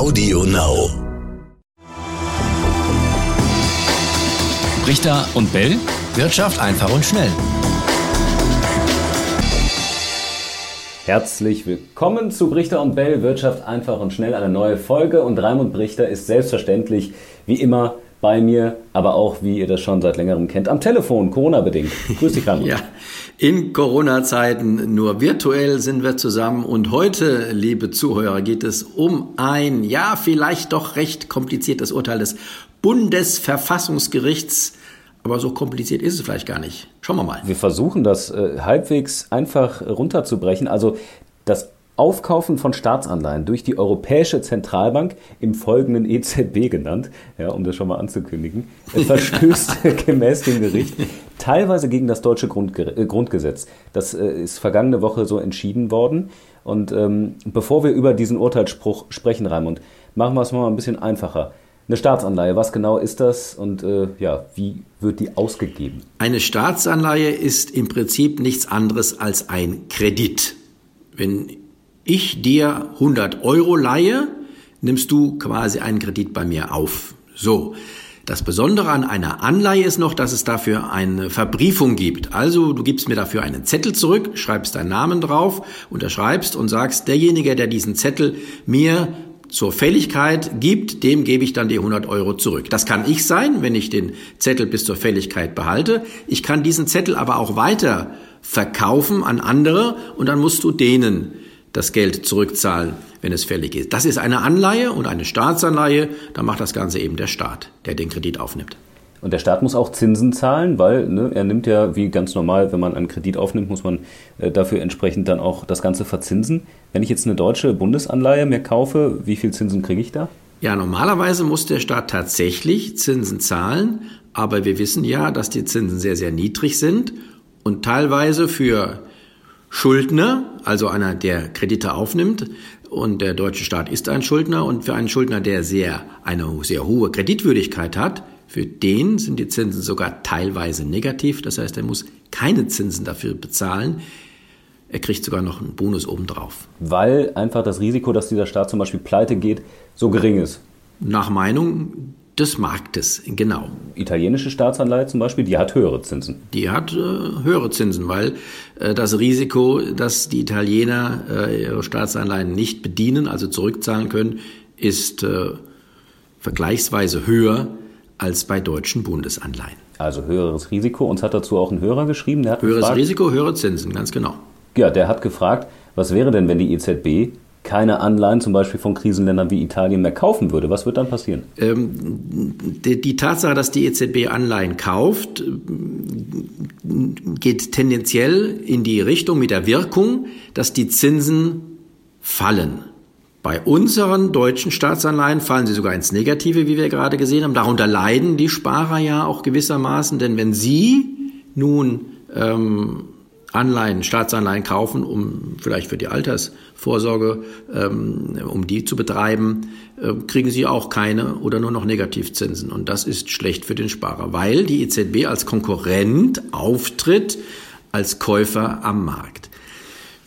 Audio Now. Richter und Bell. Wirtschaft einfach und schnell. Herzlich willkommen zu Brichter und Bell, Wirtschaft einfach und schnell, eine neue Folge. Und Raimund Brichter ist selbstverständlich, wie immer, bei mir, aber auch, wie ihr das schon seit längerem kennt, am Telefon, Corona-bedingt. Grüß dich, Raimund. ja, in Corona-Zeiten nur virtuell sind wir zusammen. Und heute, liebe Zuhörer, geht es um ein, ja, vielleicht doch recht kompliziertes Urteil des Bundesverfassungsgerichts. Aber so kompliziert ist es vielleicht gar nicht. Schauen wir mal. Wir versuchen das äh, halbwegs einfach runterzubrechen. Also das Aufkaufen von Staatsanleihen durch die Europäische Zentralbank, im folgenden EZB genannt, ja, um das schon mal anzukündigen, verstößt gemäß dem Gericht teilweise gegen das deutsche Grundge äh, Grundgesetz. Das äh, ist vergangene Woche so entschieden worden. Und ähm, bevor wir über diesen Urteilsspruch sprechen, Raimund, machen wir es mal ein bisschen einfacher. Eine Staatsanleihe, was genau ist das und äh, ja, wie wird die ausgegeben? Eine Staatsanleihe ist im Prinzip nichts anderes als ein Kredit. Wenn ich dir 100 Euro leihe, nimmst du quasi einen Kredit bei mir auf. So. Das Besondere an einer Anleihe ist noch, dass es dafür eine Verbriefung gibt. Also du gibst mir dafür einen Zettel zurück, schreibst deinen Namen drauf, unterschreibst und sagst, derjenige, der diesen Zettel mir zur Fälligkeit gibt, dem gebe ich dann die 100 Euro zurück. Das kann ich sein, wenn ich den Zettel bis zur Fälligkeit behalte. Ich kann diesen Zettel aber auch weiter verkaufen an andere und dann musst du denen das Geld zurückzahlen, wenn es fällig ist. Das ist eine Anleihe und eine Staatsanleihe, da macht das Ganze eben der Staat, der den Kredit aufnimmt. Und der Staat muss auch Zinsen zahlen, weil ne, er nimmt ja, wie ganz normal, wenn man einen Kredit aufnimmt, muss man äh, dafür entsprechend dann auch das Ganze verzinsen. Wenn ich jetzt eine deutsche Bundesanleihe mir kaufe, wie viel Zinsen kriege ich da? Ja, normalerweise muss der Staat tatsächlich Zinsen zahlen, aber wir wissen ja, dass die Zinsen sehr, sehr niedrig sind und teilweise für Schuldner, also einer, der Kredite aufnimmt, und der deutsche Staat ist ein Schuldner, und für einen Schuldner, der sehr, eine sehr hohe Kreditwürdigkeit hat, für den sind die Zinsen sogar teilweise negativ. Das heißt, er muss keine Zinsen dafür bezahlen. Er kriegt sogar noch einen Bonus obendrauf. Weil einfach das Risiko, dass dieser Staat zum Beispiel pleite geht, so gering ist. Nach Meinung des Marktes, genau. Italienische Staatsanleihe zum Beispiel, die hat höhere Zinsen. Die hat äh, höhere Zinsen, weil äh, das Risiko, dass die Italiener äh, ihre Staatsanleihen nicht bedienen, also zurückzahlen können, ist äh, vergleichsweise höher als bei deutschen Bundesanleihen. Also höheres Risiko. Uns hat dazu auch ein Hörer geschrieben. Der hat höheres gefragt, Risiko, höhere Zinsen, ganz genau. Ja, der hat gefragt, was wäre denn, wenn die EZB keine Anleihen zum Beispiel von Krisenländern wie Italien mehr kaufen würde? Was wird dann passieren? Ähm, die, die, Tatsache, dass die EZB Anleihen kauft, geht tendenziell in die Richtung mit der Wirkung, dass die Zinsen fallen. Bei unseren deutschen Staatsanleihen fallen sie sogar ins Negative, wie wir gerade gesehen haben. Darunter leiden die Sparer ja auch gewissermaßen, denn wenn sie nun ähm, Anleihen, Staatsanleihen kaufen, um vielleicht für die Altersvorsorge, ähm, um die zu betreiben, äh, kriegen sie auch keine oder nur noch Negativzinsen. Und das ist schlecht für den Sparer, weil die EZB als Konkurrent auftritt als Käufer am Markt.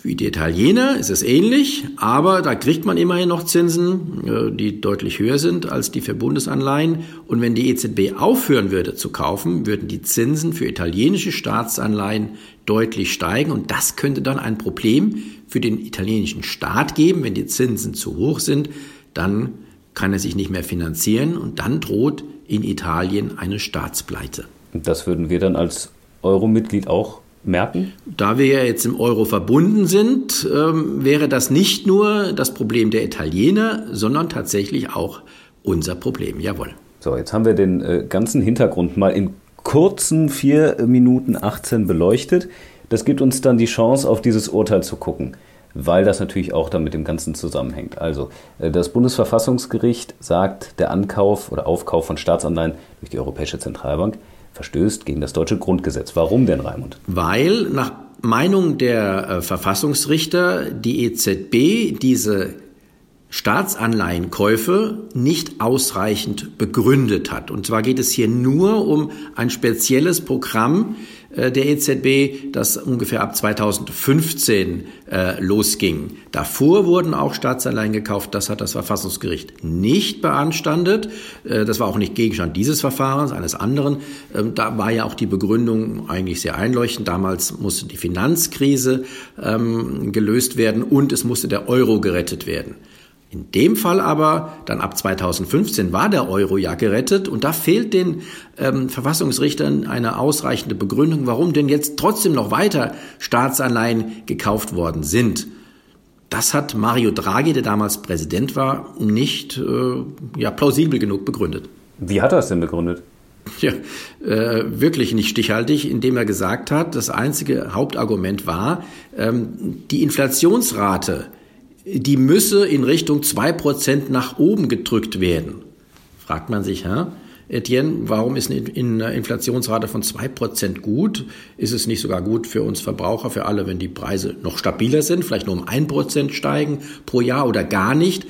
Wie die Italiener ist es ähnlich, aber da kriegt man immerhin noch Zinsen, äh, die deutlich höher sind als die für Bundesanleihen. Und wenn die EZB aufhören würde zu kaufen, würden die Zinsen für italienische Staatsanleihen deutlich steigen. Und das könnte dann ein Problem für den italienischen Staat geben. Wenn die Zinsen zu hoch sind, dann kann er sich nicht mehr finanzieren und dann droht in Italien eine Staatspleite. Das würden wir dann als Euro-Mitglied auch merken? Da wir ja jetzt im Euro verbunden sind, ähm, wäre das nicht nur das Problem der Italiener, sondern tatsächlich auch unser Problem. Jawohl. So, jetzt haben wir den äh, ganzen Hintergrund mal in kurzen 4 Minuten 18 beleuchtet. Das gibt uns dann die Chance, auf dieses Urteil zu gucken, weil das natürlich auch dann mit dem Ganzen zusammenhängt. Also, äh, das Bundesverfassungsgericht sagt, der Ankauf oder Aufkauf von Staatsanleihen durch die Europäische Zentralbank verstößt gegen das deutsche Grundgesetz. Warum denn, Raimund? Weil nach Meinung der äh, Verfassungsrichter die EZB diese Staatsanleihenkäufe nicht ausreichend begründet hat. Und zwar geht es hier nur um ein spezielles Programm, der EZB, das ungefähr ab 2015 äh, losging. Davor wurden auch Staatsanleihen gekauft. Das hat das Verfassungsgericht nicht beanstandet. Äh, das war auch nicht Gegenstand dieses Verfahrens, eines anderen. Ähm, da war ja auch die Begründung eigentlich sehr einleuchtend. Damals musste die Finanzkrise ähm, gelöst werden und es musste der Euro gerettet werden. In dem Fall aber, dann ab 2015 war der Euro ja gerettet und da fehlt den ähm, Verfassungsrichtern eine ausreichende Begründung, warum denn jetzt trotzdem noch weiter Staatsanleihen gekauft worden sind. Das hat Mario Draghi, der damals Präsident war, nicht äh, ja, plausibel genug begründet. Wie hat er es denn begründet? Ja, äh, wirklich nicht stichhaltig, indem er gesagt hat, das einzige Hauptargument war, ähm, die Inflationsrate die müsse in Richtung 2% nach oben gedrückt werden. Fragt man sich, hä? Etienne, warum ist eine Inflationsrate von 2% gut? Ist es nicht sogar gut für uns Verbraucher, für alle, wenn die Preise noch stabiler sind, vielleicht nur um 1% steigen pro Jahr oder gar nicht?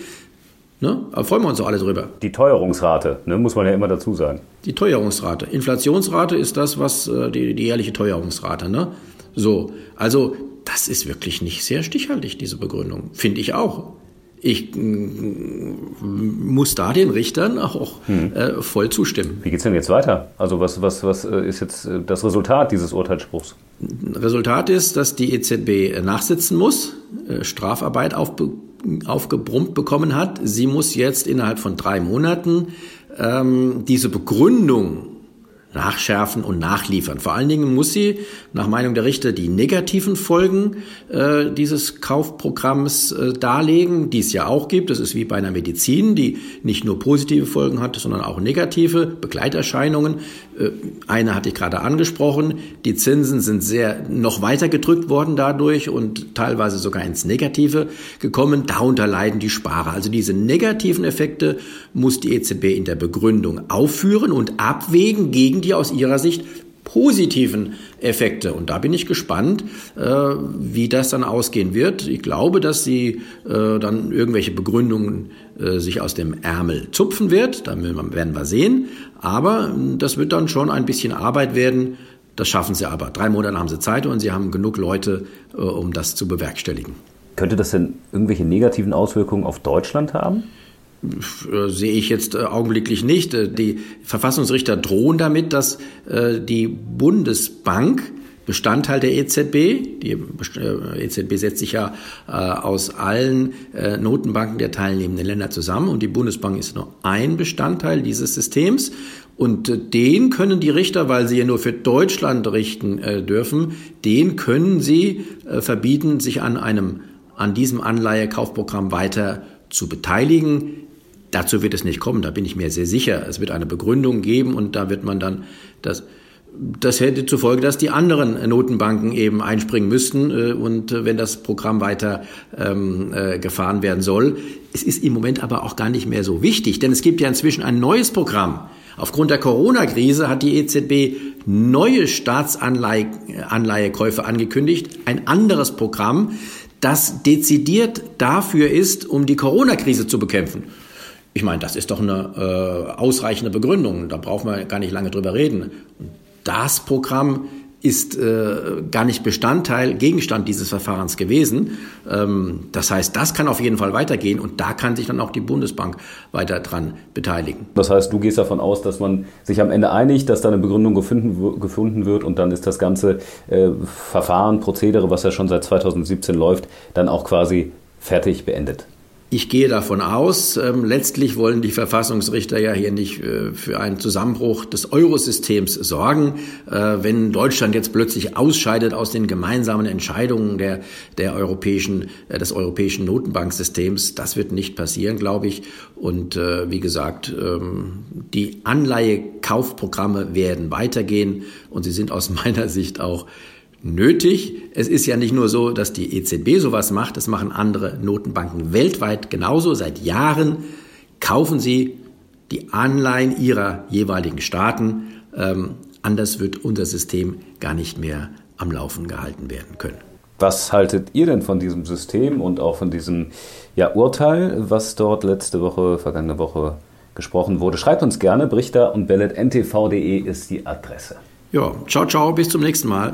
Ne? Da freuen wir uns doch alle drüber. Die Teuerungsrate, ne, muss man ja immer dazu sagen. Die Teuerungsrate. Inflationsrate ist das, was äh, die, die jährliche Teuerungsrate. Ne? So, also das ist wirklich nicht sehr stichhaltig, diese Begründung. Finde ich auch. Ich mm, muss da den Richtern auch hm. äh, voll zustimmen. Wie geht es denn jetzt weiter? Also was, was, was äh, ist jetzt äh, das Resultat dieses Urteilsspruchs? Resultat ist, dass die EZB nachsitzen muss, äh, Strafarbeit aufbe aufgebrummt bekommen hat. Sie muss jetzt innerhalb von drei Monaten ähm, diese Begründung nachschärfen und nachliefern. Vor allen Dingen muss sie, nach Meinung der Richter, die negativen Folgen äh, dieses Kaufprogramms äh, darlegen, die es ja auch gibt. Das ist wie bei einer Medizin, die nicht nur positive Folgen hat, sondern auch negative Begleiterscheinungen. Äh, eine hatte ich gerade angesprochen. Die Zinsen sind sehr noch weiter gedrückt worden dadurch und teilweise sogar ins Negative gekommen. Darunter leiden die Sparer. Also diese negativen Effekte muss die EZB in der Begründung aufführen und abwägen gegen die aus ihrer Sicht positiven Effekte. Und da bin ich gespannt, äh, wie das dann ausgehen wird. Ich glaube, dass sie äh, dann irgendwelche Begründungen äh, sich aus dem Ärmel zupfen wird. Da werden wir sehen. Aber äh, das wird dann schon ein bisschen Arbeit werden. Das schaffen sie aber. Drei Monate haben sie Zeit und sie haben genug Leute, äh, um das zu bewerkstelligen. Könnte das denn irgendwelche negativen Auswirkungen auf Deutschland haben? Äh, sehe ich jetzt äh, augenblicklich nicht. Äh, die Verfassungsrichter drohen damit, dass die Bundesbank Bestandteil der EZB. Die EZB setzt sich ja aus allen Notenbanken der teilnehmenden Länder zusammen und die Bundesbank ist nur ein Bestandteil dieses Systems. Und den können die Richter, weil sie ja nur für Deutschland richten dürfen, den können sie verbieten, sich an einem, an diesem Anleihekaufprogramm weiter zu beteiligen. Dazu wird es nicht kommen, da bin ich mir sehr sicher. Es wird eine Begründung geben und da wird man dann das das hätte zur Folge, dass die anderen Notenbanken eben einspringen müssten äh, und äh, wenn das Programm weiter ähm, äh, gefahren werden soll. Es ist im Moment aber auch gar nicht mehr so wichtig, denn es gibt ja inzwischen ein neues Programm. Aufgrund der Corona-Krise hat die EZB neue Staatsanleihekäufe angekündigt, ein anderes Programm, das dezidiert dafür ist, um die Corona-Krise zu bekämpfen. Ich meine, das ist doch eine äh, ausreichende Begründung. Da brauchen wir gar nicht lange drüber reden. Das Programm ist äh, gar nicht Bestandteil, Gegenstand dieses Verfahrens gewesen. Ähm, das heißt, das kann auf jeden Fall weitergehen und da kann sich dann auch die Bundesbank weiter dran beteiligen. Das heißt, du gehst davon aus, dass man sich am Ende einigt, dass da eine Begründung gefunden, gefunden wird und dann ist das ganze äh, Verfahren, Prozedere, was ja schon seit 2017 läuft, dann auch quasi fertig beendet. Ich gehe davon aus, ähm, letztlich wollen die Verfassungsrichter ja hier nicht äh, für einen Zusammenbruch des Eurosystems sorgen. Äh, wenn Deutschland jetzt plötzlich ausscheidet aus den gemeinsamen Entscheidungen der, der europäischen, äh, des europäischen Notenbanksystems, das wird nicht passieren, glaube ich. Und äh, wie gesagt, ähm, die Anleihekaufprogramme werden weitergehen und sie sind aus meiner Sicht auch nötig. Es ist ja nicht nur so, dass die EZB sowas macht, das machen andere Notenbanken weltweit genauso. Seit Jahren kaufen sie die Anleihen ihrer jeweiligen Staaten. Ähm, anders wird unser System gar nicht mehr am Laufen gehalten werden können. Was haltet ihr denn von diesem System und auch von diesem ja, Urteil, was dort letzte Woche, vergangene Woche gesprochen wurde? Schreibt uns gerne, brichter und bellet.ntv.de ist die Adresse. Ja, ciao, ciao, bis zum nächsten Mal.